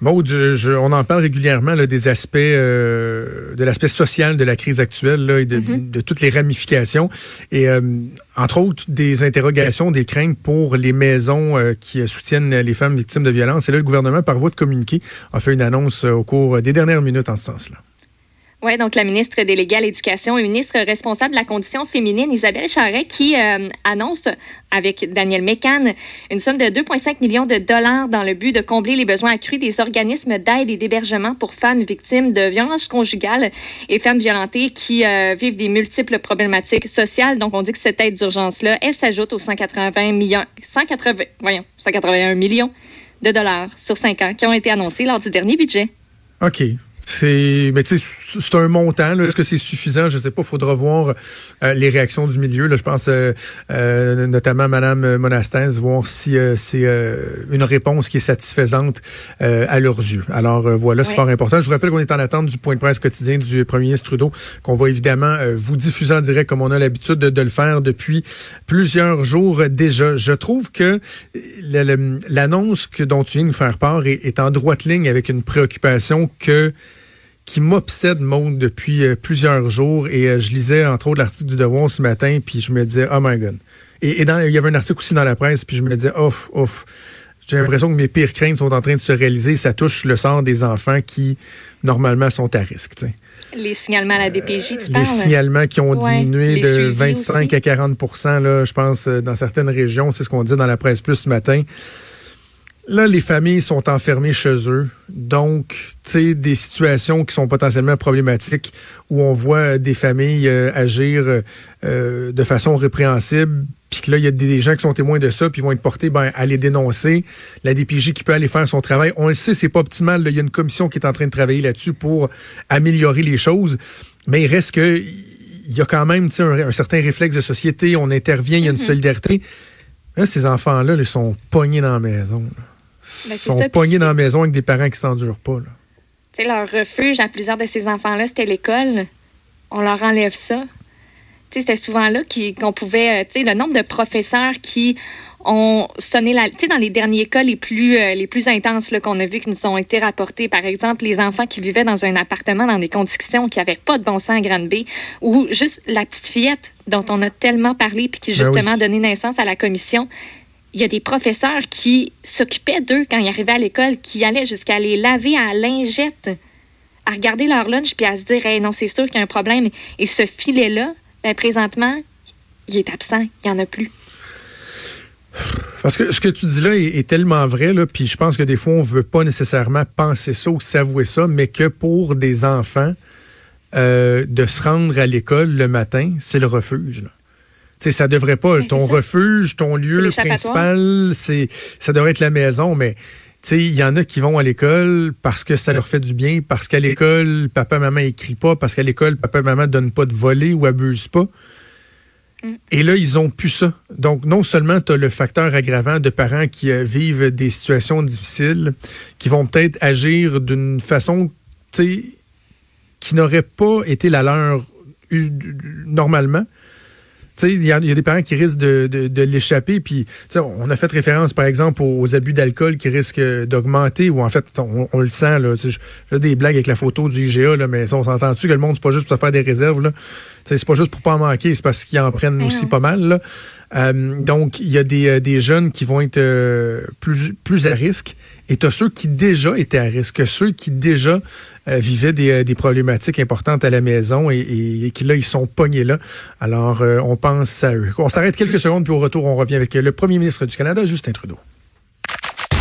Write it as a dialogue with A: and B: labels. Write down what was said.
A: Maud, je, on en parle régulièrement là, des aspects, euh, de l'aspect social de la crise actuelle là, et de,
B: Mm-hmm.
A: de, toutes les ramifications. Et euh, entre autres, des interrogations, des craintes pour les maisons euh, qui soutiennent les femmes victimes de violences. Et là, le gouvernement, par voie de communiqué, a fait une annonce euh, au cours des dernières minutes en ce sens-là.
B: Oui, donc la ministre déléguée à l'Éducation et ministre responsable de la condition féminine, Isabelle Charret, qui euh, annonce avec Daniel Mécan une somme de 2,5 millions de dollars dans le but de combler les besoins accrus des organismes d'aide et d'hébergement pour femmes victimes de violences conjugales et femmes violentées qui euh, vivent des multiples problématiques sociales. Donc, on dit que cette aide d'urgence-là, elle s'ajoute aux 180 millions, 180, voyons, 181 millions de dollars sur cinq ans qui ont été annoncés lors du dernier budget.
A: OK. C'est, mais tu sais, c'est un montant. là. Est-ce que c'est suffisant? Je sais pas. Faudra voir euh, les réactions du milieu. Là, je pense euh, euh, notamment Madame Monastès, voir si euh, c'est euh, une réponse qui est satisfaisante euh, à leurs yeux. Alors euh, voilà, c'est
B: Oui.
A: fort important. Je vous rappelle qu'on est en attente du point de presse quotidien du Premier ministre Trudeau, qu'on va évidemment euh, vous diffuser en direct comme on a l'habitude de, de le faire depuis plusieurs jours déjà. Je trouve que l'annonce que dont tu viens de nous faire part est, est en droite ligne avec une préoccupation que qui m'obsède, Maud, depuis euh, plusieurs jours. Et euh, je lisais, entre autres, l'article du Devoir ce matin, puis je me disais, oh my God. Et, et dans, il y avait un article aussi dans la presse, puis je me disais, ouf, ouf. J'ai l'impression que mes pires craintes sont en train de se réaliser. Ça touche le sort des enfants qui, normalement, sont à risque.
B: Les signalements à la DPJ, tu
A: Les
B: parles?
A: signalements qui ont
B: Ouais,
A: diminué
B: les
A: de
B: suivis
A: 25
B: aussi.
A: à 40 là, je pense, euh, dans certaines régions. C'est ce qu'on dit dans la presse plus ce matin. Là, les familles sont enfermées chez eux. Donc, tu sais, des situations qui sont potentiellement problématiques où on voit euh, des familles euh, agir euh, de façon répréhensible, puis que là, il y a des, gens qui sont témoins de ça, puis vont être portés ben, à les dénoncer. La DPJ qui peut aller faire son travail. On le sait, c'est pas optimal. Il y a une commission qui est en train de travailler là-dessus pour améliorer les choses. Mais il reste que il y a quand même tu sais, un, un certain réflexe de société. On intervient, il y a une solidarité. Là, ces enfants-là, ils sont pognés dans la maison. là.
B: Ben,
A: sont
B: ça,
A: pognés dans la maison avec des parents qui s'endurent pas. Là.
B: Leur refuge à plusieurs de ces enfants-là, c'était l'école. On leur enlève ça. C'était souvent là qui- qu'on pouvait, euh, le nombre de professeurs qui ont sonné la, tu sais, dans les derniers cas les plus, euh, les plus intenses qu'on a vus qui nous ont été rapportés, par exemple, les enfants qui vivaient dans un appartement dans des conditions qui n'avaient pas de bon sens à Grande B, ou juste la petite fillette dont on a tellement parlé puis qui
A: Ben
B: justement
A: oui.
B: a donné naissance à la commission. Il y a des professeurs qui s'occupaient d'eux quand ils arrivaient à l'école, qui allaient jusqu'à les laver à lingette, à regarder leur lunch puis à se dire, non, c'est sûr qu'il y a un problème. Et ce filet-là, ben, présentement, il est absent, il n'y en a plus.
A: Parce que ce que tu dis là est, est tellement vrai, là, puis je pense que des fois, on veut pas nécessairement penser ça ou s'avouer ça, mais que pour des enfants, euh, de se rendre à l'école le matin, c'est le refuge. Là. Tu sais, ça devrait pas.
B: Mais
A: Ton refuge, ton lieu principal, c'est ça devrait être la maison, mais il y en a qui vont à l'école parce que ça leur fait du bien, parce qu'à l'école, papa, maman écrit pas, parce qu'à l'école, papa, maman donne pas de voler ou abuse pas. Et là, ils ont plus ça. Donc, non seulement tu as le facteur aggravant de parents qui euh, vivent des situations difficiles, qui vont peut-être agir d'une façon, tu sais, qui n'aurait pas été la leur eu- normalement. Tu sais, il y, a il y a des parents qui risquent de, de, de l'échapper. Puis, on a fait référence, par exemple, aux abus d'alcool qui risquent d'augmenter, ou en fait, on, on le sent. Là, fais des blagues avec la photo du IGA, là, mais ça, on s'entend-tu que le monde, c'est pas juste pour se faire des réserves. Là? C'est pas juste pour pas en manquer, c'est parce qu'ils en prennent
B: Ben
A: aussi pas mal. Là. Euh, donc, il y a des, euh, jeunes qui vont être euh, plus, plus à risque. Et tu ceux qui déjà étaient à risque, ceux qui déjà vivaient des, des problématiques importantes à la maison et, et- et qui, là, ils sont pognés là. Alors, on pense à eux. On s'arrête quelques secondes, puis au retour, on revient avec le premier ministre du Canada, Justin Trudeau.